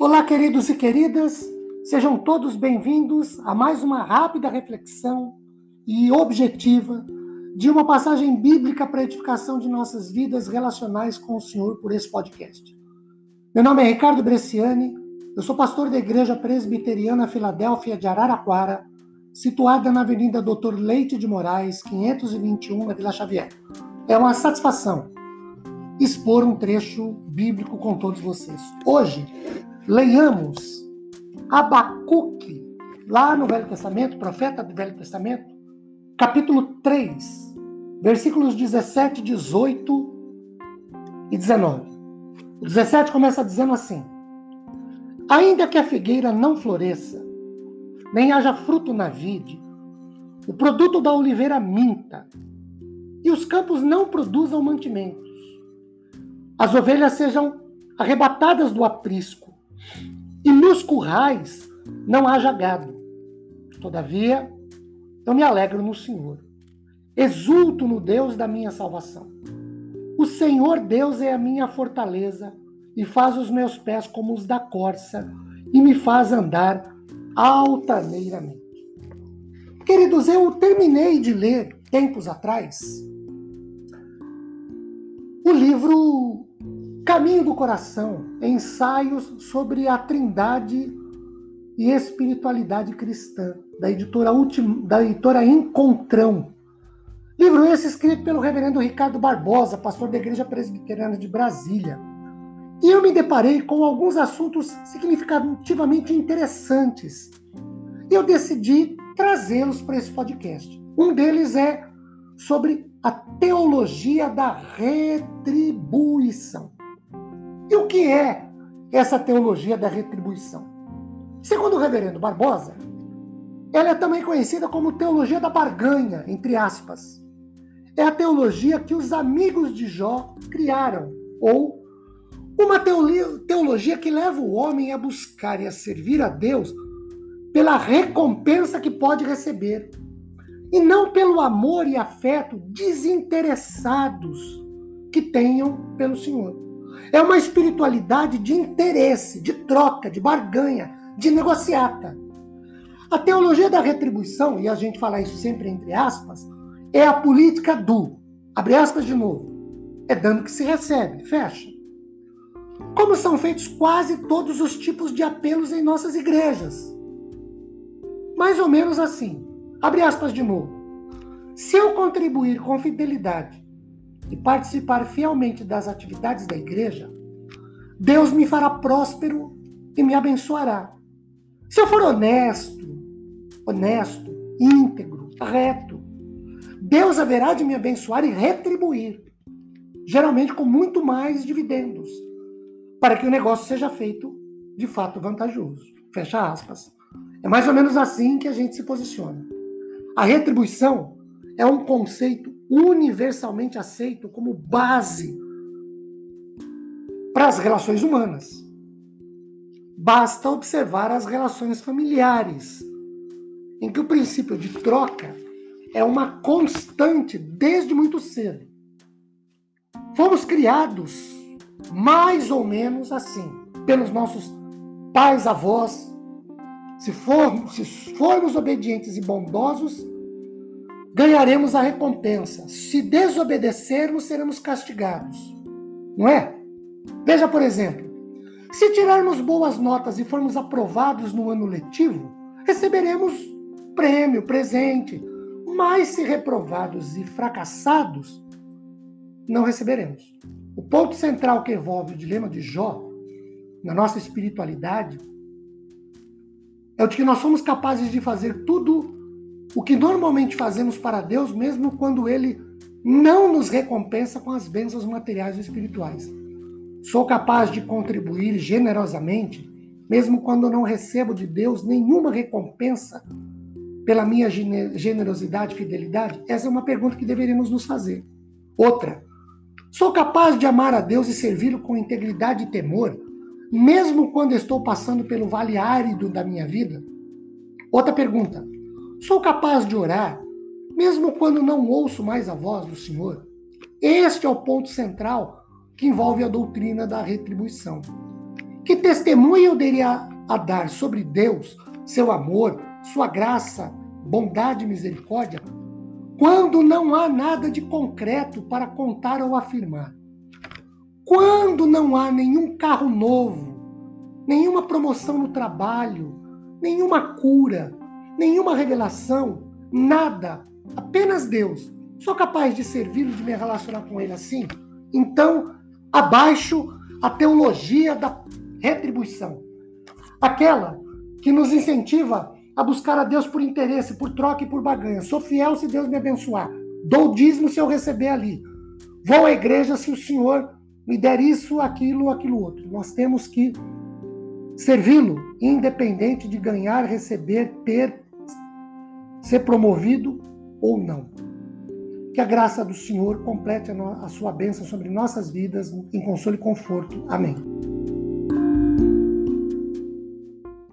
Olá, queridos e queridas, sejam todos bem-vindos a mais uma rápida reflexão e objetiva de uma passagem bíblica para a edificação de nossas vidas relacionais com o Senhor por esse podcast. Meu nome é Ricardo Bresciani, eu sou pastor da Igreja Presbiteriana Filadélfia de Araraquara, situada na Avenida Doutor Leite de Moraes, 521, na Vila Xavier. É uma satisfação expor um trecho bíblico com todos vocês. Hoje, leiamos Abacuque, lá no Velho Testamento, profeta do Velho Testamento, capítulo 3, versículos 17, 18 e 19. O 17 começa dizendo assim: Ainda que a figueira não floresça, nem haja fruto na vide, o produto da oliveira minta, e os campos não produzam mantimentos, as ovelhas sejam arrebatadas do aprisco, e nos currais não haja gado. Todavia, eu me alegro no Senhor. Exulto no Deus da minha salvação. O Senhor Deus é a minha fortaleza e faz os meus pés como os da corça e me faz andar altaneiramente. Queridos, eu terminei de ler tempos atrás o livro Caminho do Coração, ensaios sobre a trindade e espiritualidade cristã, da editora, Ultim, da editora Encontrão. Livro esse escrito pelo reverendo Ricardo Barbosa, pastor da Igreja Presbiteriana de Brasília. E eu me deparei com alguns assuntos significativamente interessantes. E eu decidi trazê-los para esse podcast. Um deles é sobre a teologia da retribuição. E o que é essa teologia da retribuição? Segundo o reverendo Barbosa, ela é também conhecida como teologia da barganha, entre aspas. É a teologia que os amigos de Jó criaram, ou uma teologia que leva o homem a buscar e a servir a Deus pela recompensa que pode receber, e não pelo amor e afeto desinteressados que tenham pelo Senhor. É uma espiritualidade de interesse, de troca, de barganha, de negociata. A teologia da retribuição, e a gente fala isso sempre entre aspas, é a política do, abre aspas de novo, é dano que se recebe, fecha. Como são feitos quase todos os tipos de apelos em nossas igrejas. Mais ou menos assim, abre aspas de novo. Se eu contribuir com fidelidade e participar fielmente das atividades da igreja, Deus me fará próspero e me abençoará. Se eu for honesto, honesto, íntegro, reto, Deus haverá de me abençoar e retribuir, geralmente com muito mais dividendos, para que o negócio seja feito de fato vantajoso. Fecha aspas. É mais ou menos assim que a gente se posiciona. A retribuição é um conceito universalmente aceito como base para as relações humanas. Basta observar as relações familiares, em que o princípio de troca é uma constante desde muito cedo. Fomos criados mais ou menos assim, pelos nossos pais, avós. Se formos, se formos obedientes e bondosos, ganharemos a recompensa. Se desobedecermos, seremos castigados. Não é? Veja, por exemplo, se tirarmos boas notas e formos aprovados no ano letivo, receberemos prêmio, presente. Mas se reprovados e fracassados, não receberemos. O ponto central que envolve o dilema de Jó, na nossa espiritualidade, é o de que nós somos capazes de fazer tudo o que normalmente fazemos para Deus, mesmo quando Ele não nos recompensa com as bênçãos materiais ou espirituais. Sou capaz de contribuir generosamente, mesmo quando não recebo de Deus nenhuma recompensa pela minha generosidade e fidelidade? Essa é uma pergunta que deveríamos nos fazer. Outra, sou capaz de amar a Deus e servi-lo com integridade e temor, mesmo quando estou passando pelo vale árido da minha vida? Outra pergunta, Sou capaz de orar, mesmo quando não ouço mais a voz do Senhor. Este é o ponto central que envolve a doutrina da retribuição, Que testemunho eu teria a dar sobre Deus, seu amor, sua graça, bondade e misericórdia, quando não há nada de concreto para contar ou afirmar? Quando não há nenhum carro novo, nenhuma promoção no trabalho, nenhuma cura, nenhuma revelação, nada, apenas Deus. Sou capaz de servi-lo, de me relacionar com ele assim? Então, abaixo a teologia da retribuição. Aquela que nos incentiva a buscar a Deus por interesse, por troca e por baganha. Sou fiel se Deus me abençoar. Dou dízimo se eu receber ali. Vou à igreja se o Senhor me der isso, aquilo, aquilo outro. Nós temos que servi-lo, independente de ganhar, receber, ter, ser promovido ou não. Que a graça do Senhor complete a, sua bênção sobre nossas vidas em consolo e conforto. Amém.